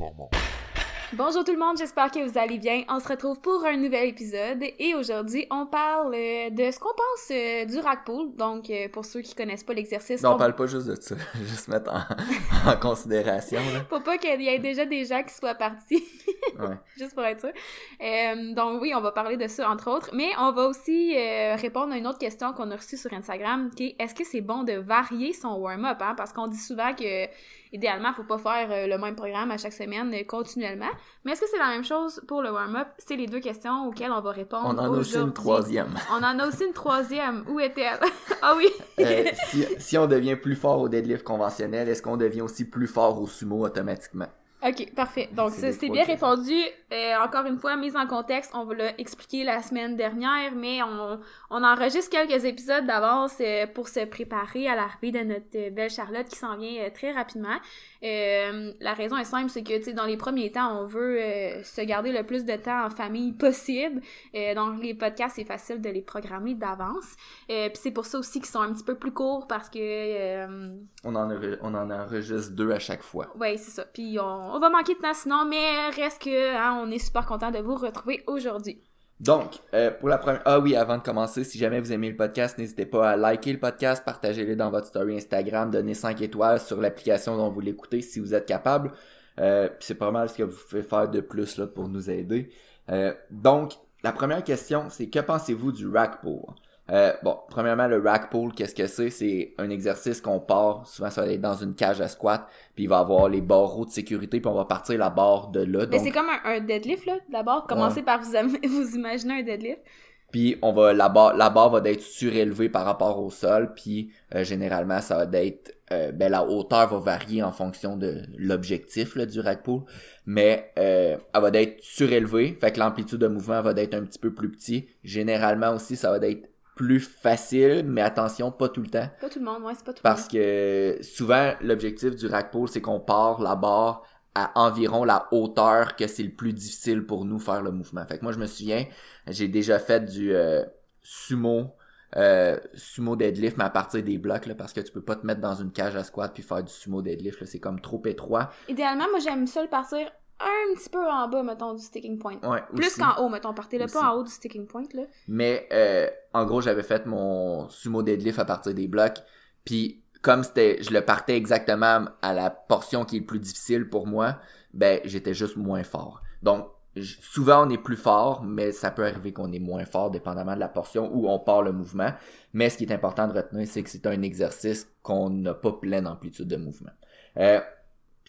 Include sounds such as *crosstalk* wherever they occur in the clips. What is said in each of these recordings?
performant. Bonjour tout le monde, j'espère que vous allez bien. On se retrouve pour un nouvel épisode et aujourd'hui on parle euh, de ce qu'on pense euh, du rack pool. Donc euh, pour ceux qui connaissent pas l'exercice, Non, on on- parle pas juste de ça, *laughs* juste mettre en, *laughs* en considération. Là. faut pas qu'il y ait déjà des gens qui soient partis, *laughs* Ouais. juste pour être sûr. Euh, donc oui, on va parler de ça entre autres, mais on va aussi euh, répondre à une autre question qu'on a reçue sur Instagram, qui est est-ce que c'est bon de varier son warm-up, hein? Parce qu'on dit souvent que idéalement, faut pas faire le même programme à chaque semaine continuellement. Mais est-ce que c'est la même chose pour le warm-up? C'est les deux questions auxquelles on va répondre On en a aussi une troisième. *laughs* On en a aussi une troisième. Où est-elle? *laughs* ah oui! Euh, si, si on devient plus fort au deadlift conventionnel, est-ce qu'on devient aussi plus fort au sumo automatiquement? Ok, parfait. Donc, C'est bien répondu. Euh, encore une fois, mise en contexte, on vous l'a expliqué la semaine dernière, mais on, on enregistre quelques épisodes d'avance euh, pour se préparer à l'arrivée de notre euh, belle Charlotte qui s'en vient euh, très rapidement. La raison est simple, c'est que, tu sais, dans les premiers temps, on veut se garder le plus de temps en famille possible. Donc, les podcasts, c'est facile de les programmer d'avance. Puis c'est pour ça aussi qu'ils sont un petit peu plus courts parce que... On en, enre- on en enregistre deux à chaque fois. Ouais, c'est ça. Puis on, on va manquer de temps sinon, mais reste que hein, on est super content de vous retrouver aujourd'hui. Donc, euh, pour la première... Ah oui, avant de commencer, si jamais vous aimez le podcast, n'hésitez pas à liker le podcast, partagez-le dans votre story Instagram, donnez 5 étoiles sur l'application dont vous l'écoutez si vous êtes capable. Euh, c'est pas mal ce que vous pouvez faire de plus là, pour nous aider. Euh, donc, la première question, c'est que pensez-vous du rack pull? Euh, bon, premièrement, le rack pull, qu'est-ce que c'est? C'est un exercice qu'on part, souvent ça va être dans une cage à squat, puis il va avoir les barreaux de sécurité, puis on va partir la barre de là. Mais Donc, c'est comme un, un deadlift, là, d'abord. Commencez par vous, *laughs* vous imaginer un deadlift. Puis on va la barre la barre va d'être surélevée par rapport au sol, puis euh, généralement ça va d'être euh, ben la hauteur va varier en fonction de l'objectif là, du rack pull, mais euh, elle va d'être surélevée, fait que l'amplitude de mouvement va d'être un petit peu plus petit. Généralement aussi ça va d'être plus facile, mais attention pas tout le temps Pas tout le monde, ouais, c'est pas tout parce que souvent l'objectif du rack pull c'est qu'on part la barre à environ la hauteur que c'est le plus difficile pour nous faire le mouvement. Fait que moi je me souviens, j'ai déjà fait du euh, sumo euh, sumo deadlift mais à partir des blocs là, parce que tu peux pas te mettre dans une cage à squat puis faire du sumo deadlift c'est comme trop étroit. le. Idéalement, moi, j'aime ça le partir un petit peu en bas, mettons, du sticking point. Ouais, Plus qu'en haut, mettons. Partez-le pas en haut du sticking point, là. Mais euh, en gros, j'avais fait mon sumo deadlift à partir des blocs. Puis comme c'était, je le partais exactement à la portion qui est le plus difficile pour moi, ben j'étais juste moins fort. Donc souvent on est plus fort, mais ça peut arriver qu'on est moins fort dépendamment de la portion où on part le mouvement. Mais ce qui est important de retenir, c'est que c'est un exercice qu'on n'a pas pleine amplitude de mouvement. Euh,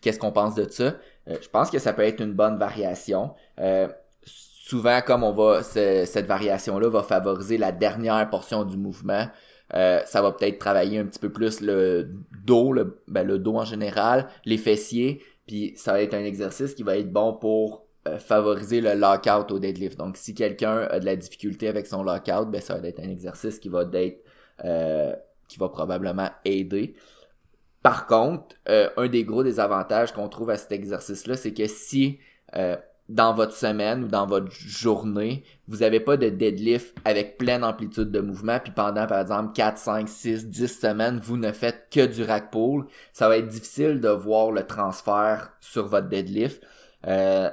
Qu'est-ce qu'on pense de ça? Euh, je pense que ça peut être une bonne variation. Euh, souvent, comme on va, ce- cette variation-là va favoriser la dernière portion du mouvement. Euh, ça va peut-être travailler un petit peu plus le dos, le, ben, le dos en général, les fessiers, puis ça va être un exercice qui va être bon pour euh, favoriser le lockout au deadlift. Donc, si quelqu'un a de la difficulté avec son lockout, ben ça va être un exercice qui va être euh, qui va probablement aider. Par contre, euh, un des gros désavantages qu'on trouve à cet exercice-là, c'est que si euh, dans votre semaine ou dans votre journée, vous n'avez pas de deadlift avec pleine amplitude de mouvement, puis pendant, par exemple, 4, 5, 6, 10 semaines, vous ne faites que du rack pull, ça va être difficile de voir le transfert sur votre deadlift. Euh,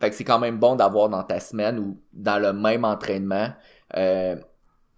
fait que c'est quand même bon d'avoir dans ta semaine ou dans le même entraînement, euh,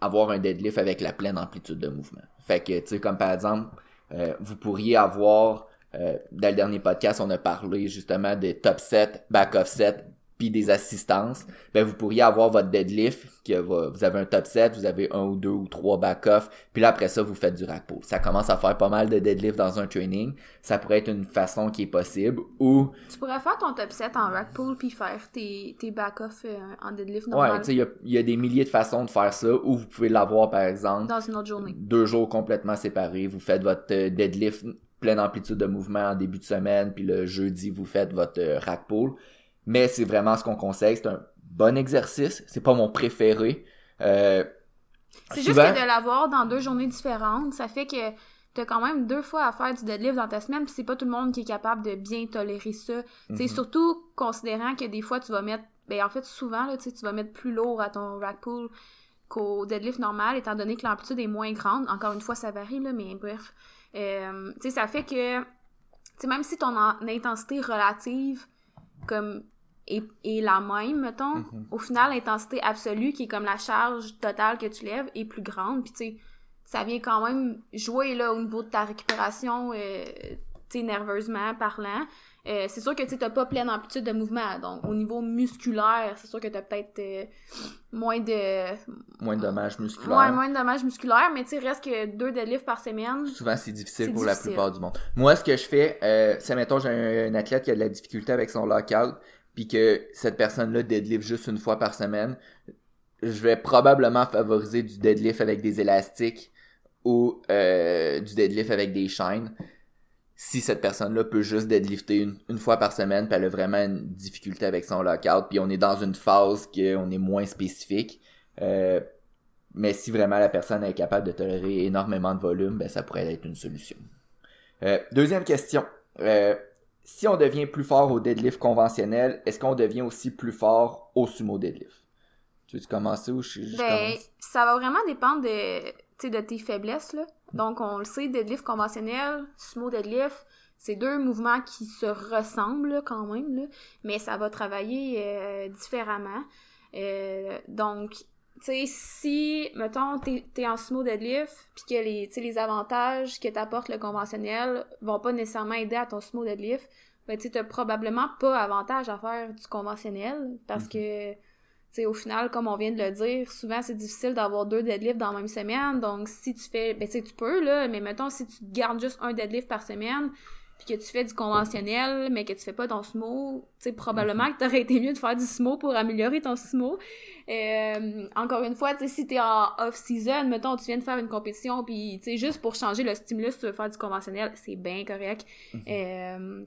avoir un deadlift avec la pleine amplitude de mouvement. Fait que, tu sais, comme par exemple, euh, vous pourriez avoir euh, dans le dernier podcast, on a parlé justement des top set, back off set, puis des assistances. Ben, vous pourriez avoir votre deadlift, qui va, vous avez un top set, vous avez un ou deux ou trois back off, puis là après ça, vous faites du rack pull. Ça commence à faire pas mal de deadlift dans un training. Ça pourrait être une façon qui est possible. Ou, Tu pourrais faire ton top set en rack pull puis faire tes, tes back-off euh, en deadlift ouais, normal tu sais, il y a, y a des milliers de façons de faire ça. Ou vous pouvez l'avoir par exemple dans une autre journée. deux jours complètement séparés. Vous faites votre euh, deadlift pleine amplitude de mouvement en début de semaine, puis le jeudi, vous faites votre euh, rack pull. Mais c'est vraiment ce qu'on conseille. C'est un bon exercice. C'est pas mon préféré. Euh, C'est juste que de l'avoir dans deux journées différentes, ça fait que t'as quand même deux fois à faire du deadlift dans ta semaine, puis c'est pas tout le monde qui est capable de bien tolérer ça. C'est Mhm. surtout considérant que des fois tu vas mettre, ben en fait souvent là, tu tu vas mettre plus lourd à ton rack pull qu'au deadlift normal, étant donné que l'amplitude est moins grande. Encore une fois, ça varie là, mais bref, Euh, tu sais, ça fait que sais, même si ton en- intensité relative, comme, est, est la même, mettons, Mhm. au final, l'intensité absolue, qui est comme la charge totale que tu lèves, est plus grande. Puis, tu sais, ça vient quand même jouer, là, au niveau de ta récupération, euh, tu sais, nerveusement parlant. Euh, c'est sûr que, tu t'as pas pleine amplitude de mouvement. Donc, au niveau musculaire, c'est sûr que t'as peut-être euh, moins de... Moins de dommages musculaires. Ouais, moins de dommages musculaires, mais tu reste que deux deadlifts par semaine. Souvent, c'est difficile pour la plupart du monde. Moi, ce que je fais, euh, c'est, mettons, j'ai un, un athlète qui a de la difficulté avec son lockout, puis que cette personne-là deadlift juste une fois par semaine, je vais probablement favoriser du deadlift avec des élastiques ou euh, du deadlift avec des chaînes. Si cette personne-là peut juste deadlifter une, fois par semaine, puis elle a vraiment une difficulté avec son lockout, puis on est dans une phase qu'on est moins spécifique, euh, mais si vraiment la personne est capable de tolérer énormément de volume, ben ça pourrait être une solution. Euh, deuxième question. Euh, si on devient plus fort au deadlift conventionnel, est-ce qu'on devient aussi plus fort au sumo deadlift? Tu veux commencer ou je, je Ben, commence? ça va vraiment dépendre de, de tes faiblesses, là. Donc, on le sait, deadlift conventionnel, sumo deadlift, c'est deux mouvements qui se ressemblent, là, quand même, là, mais ça va travailler euh, différemment. Euh, donc, tu sais, si, mettons, t'es es en sumo deadlift, puis que les, tu les avantages que t'apporte le conventionnel vont pas nécessairement aider à ton sumo deadlift, ben, tu t'as probablement pas avantage à faire du conventionnel, parce Mhm. que tu sais, au final, comme on vient de le dire, souvent c'est difficile d'avoir deux deadlifts dans la même semaine. Donc, si tu fais, ben, tu tu peux, là, mais mettons, si tu gardes juste un deadlift par semaine, puis que tu fais du conventionnel, mais que tu fais pas ton sumo, tu sais, probablement que t'aurais été mieux de faire du sumo pour améliorer ton sumo. Euh, encore une fois, tu sais, si t'es en off-season, mettons, tu viens de faire une compétition, puis, tu sais, juste pour changer le stimulus, tu veux faire du conventionnel, c'est bien correct. Euh,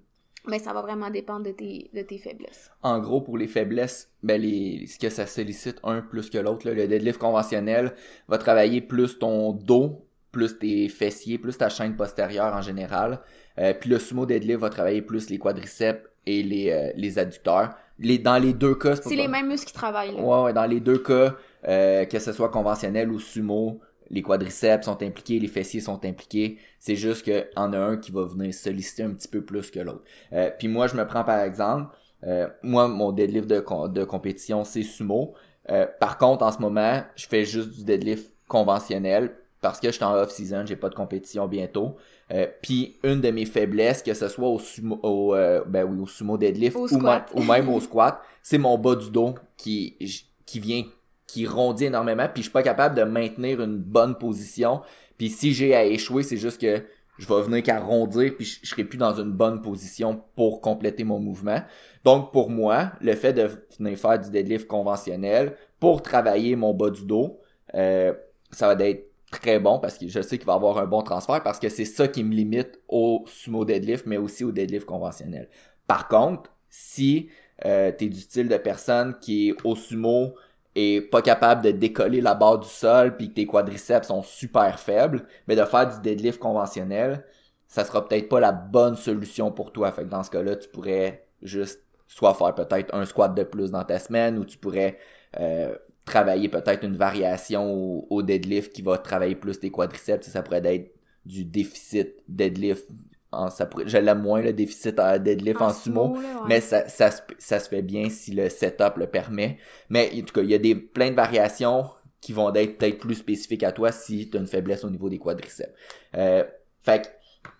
mais ça va vraiment dépendre de tes, de tes faiblesses. En gros, pour les faiblesses, ben les, ce que ça sollicite un plus que l'autre, le deadlift conventionnel va travailler plus ton dos, plus tes fessiers, plus ta chaîne postérieure en général. Euh, puis le sumo deadlift va travailler plus les quadriceps et les, euh, les adducteurs. Les, dans les deux cas, C'est les mêmes muscles qui travaillent, là. Ouais, ouais, dans les deux cas, euh, que ce soit conventionnel ou sumo, les quadriceps sont impliqués, les fessiers sont impliqués. C'est juste qu'il y en a un qui va venir solliciter un petit peu plus que l'autre. Euh, Puis moi, je me prends par exemple, euh, moi, mon deadlift de, de compétition, c'est sumo. Euh, par contre, en ce moment, je fais juste du deadlift conventionnel parce que je suis en off-season, j'ai pas de compétition bientôt. Euh, Puis une de mes faiblesses, que ce soit au sumo, au, euh, ben oui, au sumo deadlift Au ou, squat. ma- ou même au squat, c'est mon bas du dos qui, qui vient qui rondit énormément, puis je suis pas capable de maintenir une bonne position. Puis si j'ai à échouer, c'est juste que je vais venir qu'à rondir, puis je, je serai plus dans une bonne position pour compléter mon mouvement. Donc pour moi, le fait de venir faire du deadlift conventionnel pour travailler mon bas du dos, euh, ça va être très bon parce que je sais qu'il va avoir un bon transfert parce que c'est ça qui me limite au sumo deadlift, mais aussi au deadlift conventionnel. Par contre, si euh, tu es du style de personne qui est au sumo et pas capable de décoller la barre du sol puis que tes quadriceps sont super faibles, mais de faire du deadlift conventionnel, ça sera peut-être pas la bonne solution pour toi. Fait que dans ce cas-là, tu pourrais juste soit faire peut-être un squat de plus dans ta semaine ou tu pourrais euh, travailler peut-être une variation au, au deadlift qui va travailler plus tes quadriceps. Ça pourrait être du déficit deadlift. En, ça pourrait, je l'aime moins le déficit à deadlift en, sumo, là, ouais. mais ça, ça, se- ça se fait bien si le setup le permet. Mais en tout cas, il y a des, plein de variations qui vont être peut-être plus spécifiques à toi si tu as une faiblesse au niveau des quadriceps. Euh, fait que,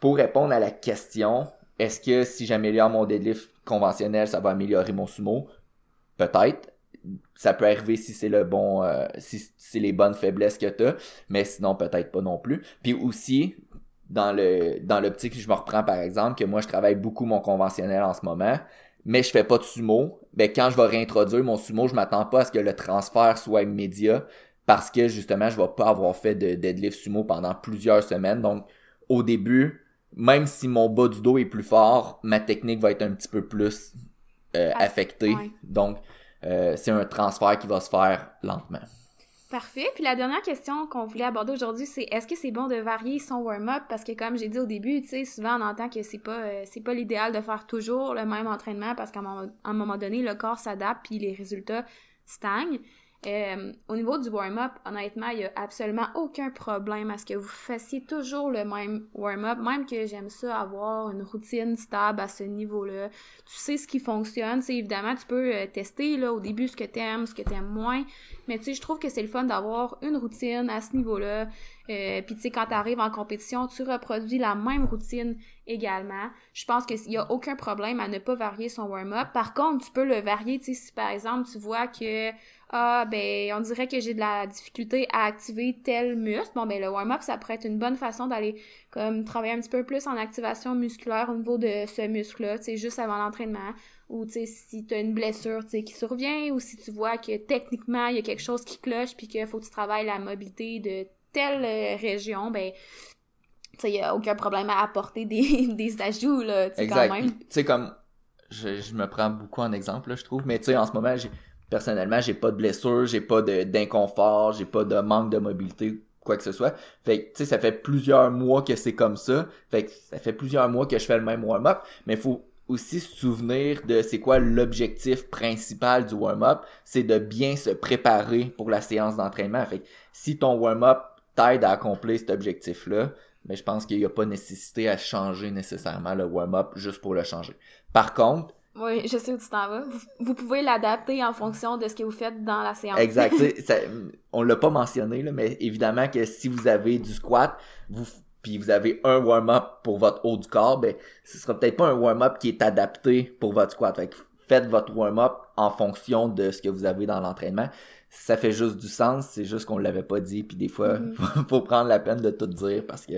pour répondre à la question, est-ce que si j'améliore mon deadlift conventionnel, ça va améliorer mon sumo? Peut-être. Ça peut arriver si c'est le bon, euh, si c'est les bonnes faiblesses que tu as, mais sinon peut-être pas non plus. Puis aussi, dans le dans l'optique, je me reprends par exemple que moi je travaille beaucoup mon conventionnel en ce moment, mais je fais pas de sumo. Ben quand je vais réintroduire mon sumo, je m'attends pas à ce que le transfert soit immédiat parce que justement je vais pas avoir fait de deadlift sumo pendant plusieurs semaines. Donc au début, même si mon bas du dos est plus fort, ma technique va être un petit peu plus euh, affectée. ouais. Donc euh, c'est un transfert qui va se faire lentement. Parfait. Puis la dernière question qu'on voulait aborder aujourd'hui, c'est est-ce que c'est bon de varier son warm-up? Parce que comme j'ai dit au début, tu souvent on entend que c'est pas euh, pas l'idéal de faire toujours le même entraînement parce qu'à un moment, à un moment donné, le corps s'adapte puis les résultats stagnent. Euh, au niveau du warm-up, honnêtement, il n'y a absolument aucun problème à ce que vous fassiez toujours le même warm-up, même que j'aime ça avoir une routine stable à ce niveau-là. Tu sais ce qui fonctionne, c'est évidemment, tu peux euh, tester là, au début ce que tu aimes, ce que tu aimes moins, mais tu sais, je trouve que c'est le fun d'avoir une routine à ce niveau-là. Euh, Puis tu sais, quand tu arrives en compétition, tu reproduis la même routine également. Je pense qu'il n'y a aucun problème à ne pas varier son warm-up. Par contre, tu peux le varier, tu sais, si par exemple tu vois que ah ben on dirait que j'ai de la difficulté à activer tel muscle. Bon ben le warm-up ça pourrait être une bonne façon d'aller comme travailler un petit peu plus en activation musculaire au niveau de ce muscle-là, tu sais juste avant l'entraînement ou tu sais si tu as une blessure tu sais qui survient ou si tu vois que techniquement il y a quelque chose qui cloche puis qu'il faut que tu travailles la mobilité de telle euh, région, ben il y a aucun problème à apporter des, *laughs* des ajouts là, tu sais quand même. Tu sais comme je, je me prends beaucoup en exemple là, je trouve, mais tu sais en ce moment j'ai personnellement, j'ai pas de blessure, j'ai pas d'inconfort, j'ai pas de manque de mobilité, quoi que ce soit. Fait que, tu sais, ça fait plusieurs mois que c'est comme ça. Fait que ça fait plusieurs mois que je fais le même warm-up, mais il faut aussi se souvenir de c'est quoi l'objectif principal du warm-up, c'est de bien se préparer pour la séance d'entraînement. Fait que si ton warm-up t'aide à accomplir cet objectif-là, mais je pense qu'il n'y a pas nécessité à changer nécessairement le warm-up juste pour le changer. Par contre, oui, je sais où tu t'en vas. Vous, pouvez l'adapter en fonction de ce que vous faites dans la séance. Exact. *laughs* ça, on l'a pas mentionné, là, mais évidemment que si vous avez du squat, vous puis vous avez un warm-up pour votre haut du corps, ben ce sera peut-être pas un warm-up qui est adapté pour votre squat. Fait faites votre warm-up en fonction de ce que vous avez dans l'entraînement ça fait juste du sens, c'est juste qu'on l'avait pas dit, puis des fois, mm-hmm. *laughs* faut, prendre la peine de tout dire parce que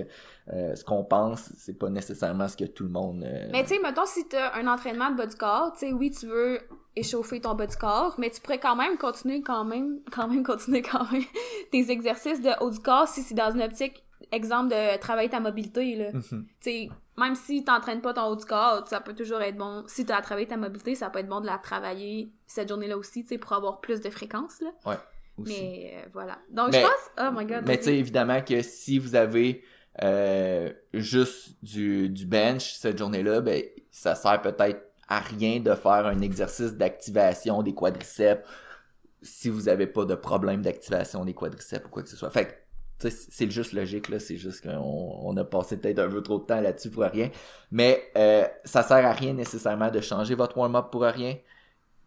euh, ce qu'on pense, c'est pas nécessairement ce que tout le monde. Euh, mais tu sais, mettons, si tu as un entraînement de bas du corps, tu sais, oui, tu veux échauffer ton bas du corps, mais tu pourrais quand même continuer, quand même, *laughs* quand même continuer quand même tes exercices de haut du corps si c'est dans une optique exemple de travailler ta mobilité là. Tu sais, même si t'entraînes pas ton haut du corps, ça peut toujours être bon. Si tu as travaillé ta mobilité, ça peut être bon de la travailler cette journée-là aussi, tu sais, pour avoir plus de fréquence, là. Ouais. Aussi. Mais euh, voilà. Donc je pense. Oh my god. Mais tu sais, évidemment que si vous avez euh, juste du, du bench cette journée-là, ben ça sert peut-être à rien de faire un exercice d'activation des quadriceps si vous avez pas de problème d'activation des quadriceps ou quoi que ce soit. Fait c'est juste logique, là. C'est juste qu'on on a passé peut-être un peu trop de temps là-dessus pour rien. Mais euh, ça sert à rien nécessairement de changer votre warm-up pour rien.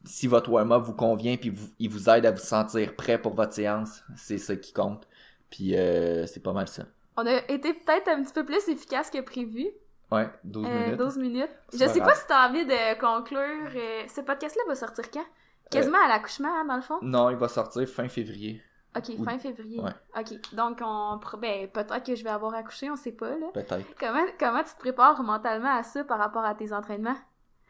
Si votre warm-up vous convient puis vous, il vous aide à vous sentir prêt pour votre séance, c'est ça qui compte. Puis euh, c'est pas mal ça. On a été peut-être un petit peu plus efficace que prévu. Ouais, 12 euh, minutes. 12 minutes. Je sais pas si t'as envie de conclure. ce podcast-là va sortir quand? Quasiment à l'accouchement, hein, dans le fond? Non, il va sortir fin février. OK, fin février. OK. Donc, on, ben, peut-être que je vais avoir accouché, on sait pas, là. Peut-être. Comment, comment tu te prépares mentalement à ça par rapport à tes entraînements?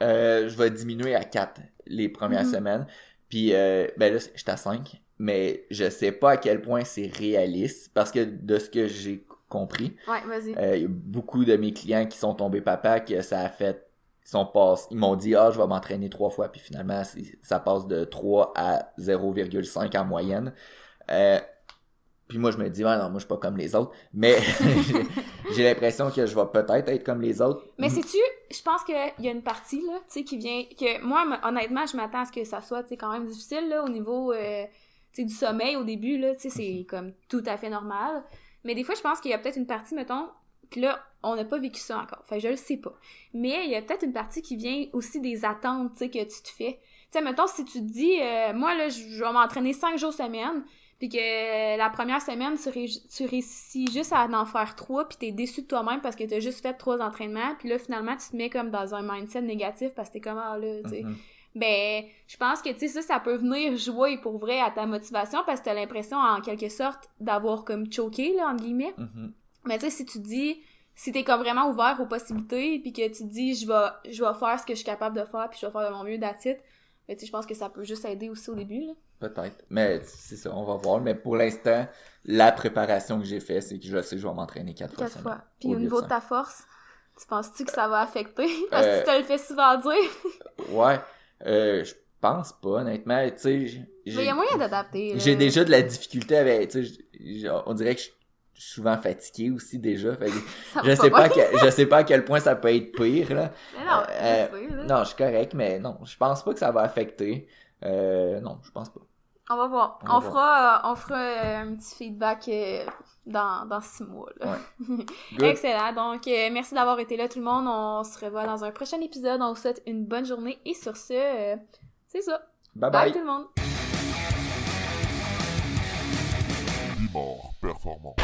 Euh, je vais diminuer à 4 les premières mhm. semaines. Puis, euh, ben là, j'étais à 5. Mais je sais pas à quel point c'est réaliste. Parce que de ce que j'ai compris, ouais, vas-y. Euh, y a beaucoup de mes clients qui sont tombés papa que ça a fait ils sont ils m'ont dit ah je vais m'entraîner trois fois puis finalement ça passe de 3 à 0,5 en moyenne euh, puis moi, je me dis, ouais, non, moi, je suis pas comme les autres. Mais *laughs* j'ai l'impression que je vais peut-être être comme les autres. Mais sais-tu, je pense qu'il y a une partie, là, tu sais, qui vient. que Moi, honnêtement, je m'attends à ce que ça soit, tu sais, quand même difficile, là, au niveau, euh, tu sais, du sommeil au début, là, tu sais, c'est mhm. comme tout à fait normal. Mais des fois, je pense qu'il y a peut-être une partie, mettons, que là, on n'a pas vécu ça encore. Fait je le sais pas. Mais il y a peut-être une partie qui vient aussi des attentes, tu sais, que tu te fais. Tu sais, mettons, si tu te dis, euh, moi, là, je vais m'entraîner cinq jours semaine, puis que la première semaine, tu, réussis juste à en faire trois, puis t'es déçu de toi-même parce que t'as juste fait trois entraînements, puis là, finalement, tu te mets comme dans un mindset négatif parce que t'es comme, ah là, tu sais. Mm-hmm. Ben, je pense que, tu sais, ça, ça peut venir jouer pour vrai à ta motivation parce que t'as l'impression, en quelque sorte, d'avoir comme choqué, là, entre guillemets. Mm-hmm. Mais tu sais, si tu dis, si t'es comme vraiment ouvert aux possibilités, puis que tu te dis, je vais, je vais faire ce que je suis capable de faire, puis je vais faire de mon mieux d'attitude, mais tu sais, je pense que ça peut juste aider aussi au début, là. Peut-être. Mais c'est ça, on va voir. Mais pour l'instant, la préparation que j'ai faite, c'est que je sais que je vais m'entraîner quatre, quatre fois. Puis au, niveau de, ta force, tu penses-tu que ça va affecter? *laughs* Parce que tu te le fais souvent dire. *laughs* ouais. Euh, je pense pas, honnêtement. Tu sais, Mais il y a moyen d'adapter. J'ai déjà de la difficulté avec. Tu sais, on dirait que je suis souvent fatigué aussi déjà. *laughs* je sais pas, je sais pas à quel point ça peut être pire là. Mais non, euh, non, je suis correct, mais non, je pense pas que ça va affecter. Euh, non, je pense pas. On va voir. On On, va fera, euh, on fera euh, un petit feedback euh, dans, dans six mois. là. *laughs* Excellent. Donc, euh, merci d'avoir été là, tout le monde. On se revoit dans un prochain épisode. On vous souhaite une bonne journée. Et sur ce, euh, c'est ça. Bye Bye bye. tout le monde. Performant.